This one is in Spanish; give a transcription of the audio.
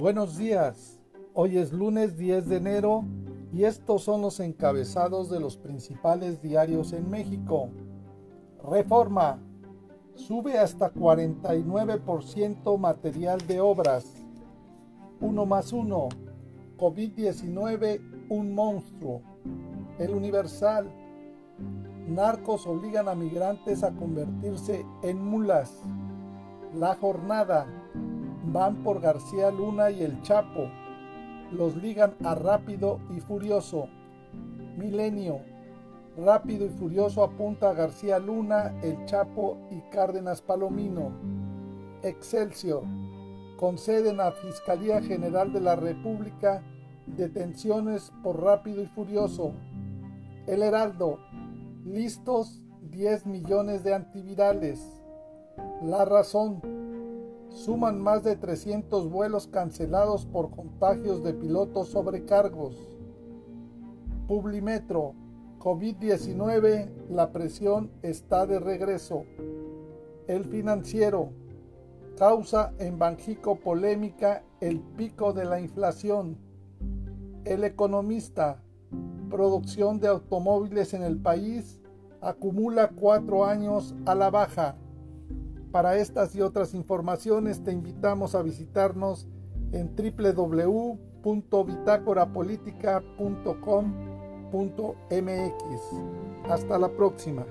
Buenos días, hoy es lunes 10 de enero y estos son los encabezados de los principales diarios en México. Reforma. Sube hasta 49% material de obras. 1 más 1. COVID-19, un monstruo. El Universal. Narcos obligan a migrantes a convertirse en mulas. La jornada. Van por García Luna y el Chapo. Los ligan a Rápido y Furioso. Milenio. Rápido y Furioso apunta a García Luna, el Chapo y Cárdenas Palomino. Excelsior. Conceden a Fiscalía General de la República detenciones por Rápido y Furioso. El Heraldo. Listos 10 millones de antivirales. La razón. Suman más de 300 vuelos cancelados por contagios de pilotos sobrecargos. Publimetro. COVID-19, la presión está de regreso. El financiero. Causa en Banjico polémica el pico de la inflación. El economista. Producción de automóviles en el país acumula cuatro años a la baja. Para estas y otras informaciones te invitamos a visitarnos en www.bitácorapolítica.com.mx. Hasta la próxima.